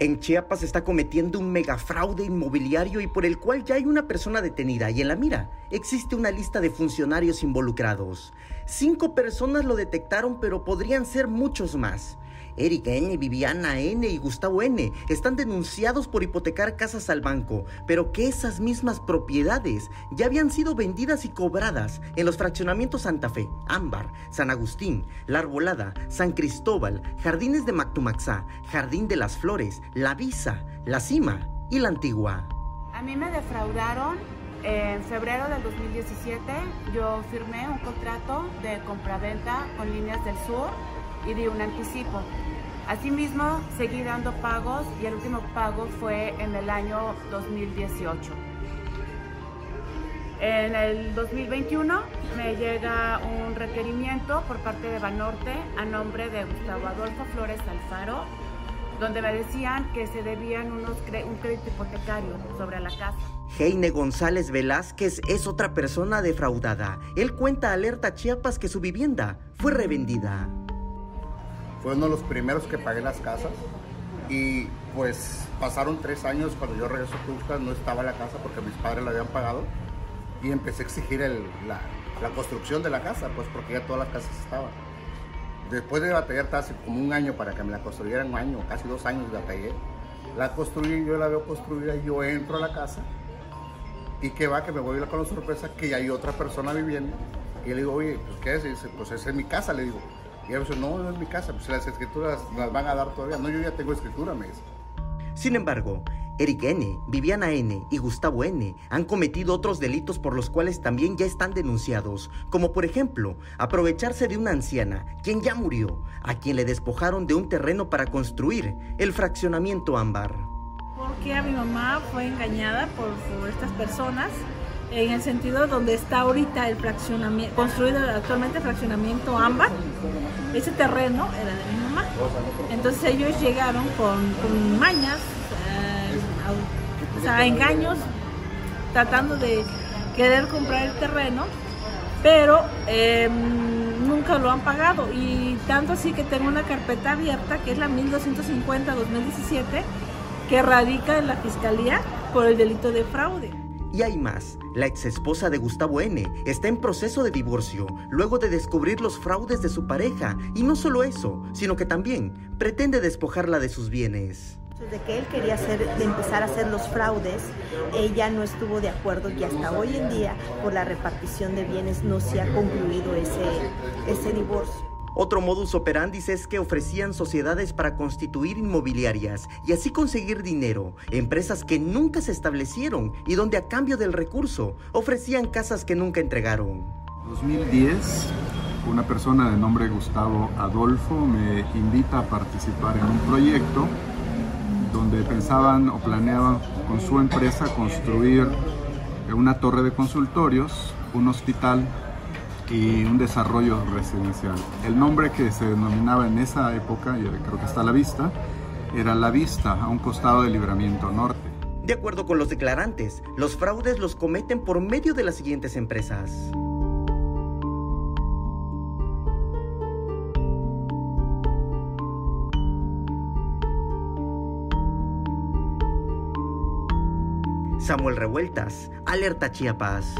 En Chiapas se está cometiendo un megafraude inmobiliario y por el cual ya hay una persona detenida y en la mira existe una lista de funcionarios involucrados. Cinco personas lo detectaron pero podrían ser muchos más. Erika N., Viviana N. y Gustavo N. están denunciados por hipotecar casas al banco, pero que esas mismas propiedades ya habían sido vendidas y cobradas en los fraccionamientos Santa Fe, Ámbar, San Agustín, La Arbolada, San Cristóbal, Jardines de Mactumaxá, Jardín de las Flores, La Visa, La Cima y La Antigua. A mí me defraudaron en febrero del 2017. Yo firmé un contrato de compraventa con líneas del sur y di un anticipo. Asimismo, seguí dando pagos y el último pago fue en el año 2018. En el 2021 me llega un requerimiento por parte de Banorte a nombre de Gustavo Adolfo Flores Alfaro, donde me decían que se debían unos un crédito hipotecario sobre la casa. Heine González Velázquez es otra persona defraudada. Él cuenta Alerta Chiapas que su vivienda fue revendida fue uno de los primeros que pagué las casas y pues pasaron tres años cuando yo regreso a Tuxtla, no estaba la casa porque mis padres la habían pagado y empecé a exigir la, construcción de la casa, pues porque ya todas las casas estaban. Después de batallar casi como un año para que me la construyeran, un año, casi dos años de batallé, la construí, yo la veo construida, yo entro a la casa y que va, que me voy a ir con la sorpresa que ya hay otra persona viviendo y le digo, oye, pues ¿qué es? Dice, pues esa es mi casa, le digo. Y a veces, no, no es mi casa, pues las escrituras las van a dar todavía. No, yo ya tengo escritura, me dice. Sin embargo, Eric N., Viviana N. y Gustavo N. han cometido otros delitos por los cuales también ya están denunciados, como por ejemplo, aprovecharse de una anciana, quien ya murió, a quien le despojaron de un terreno para construir el fraccionamiento ámbar. Porque a mi mamá fue engañada por, por estas personas en el sentido donde está ahorita el fraccionamiento, construido actualmente el fraccionamiento ámbar, ese terreno era de mi mamá. Entonces ellos llegaron con, mañas, eh, o sea, engaños, tratando de querer comprar el terreno, pero em, nunca lo han pagado. Y tanto así que tengo una carpeta abierta, que es la 1250-2017, que radica en la Fiscalía por el delito de fraude. Y hay más. La ex esposa de Gustavo N. está en proceso de divorcio luego de descubrir los fraudes de su pareja. Y no solo eso, sino que también pretende despojarla de sus bienes. Desde que él quería hacer, de empezar a hacer los fraudes, ella no estuvo de acuerdo y hasta hoy en día, por la repartición de bienes, no se ha concluido ese, ese divorcio. Otro modus operandi es que ofrecían sociedades para constituir inmobiliarias y así conseguir dinero, empresas que nunca se establecieron y donde a cambio del recurso ofrecían casas que nunca entregaron. 2010, una persona de nombre Gustavo Adolfo me invita a participar en un proyecto donde pensaban o planeaban con su empresa construir una torre de consultorios, un hospital y un desarrollo residencial. El nombre que se denominaba en esa época, y creo que está la vista, era La Vista, a un costado del Libramiento Norte. De acuerdo con los declarantes, los fraudes los cometen por medio de las siguientes empresas. Samuel Revueltas, Alerta Chiapas.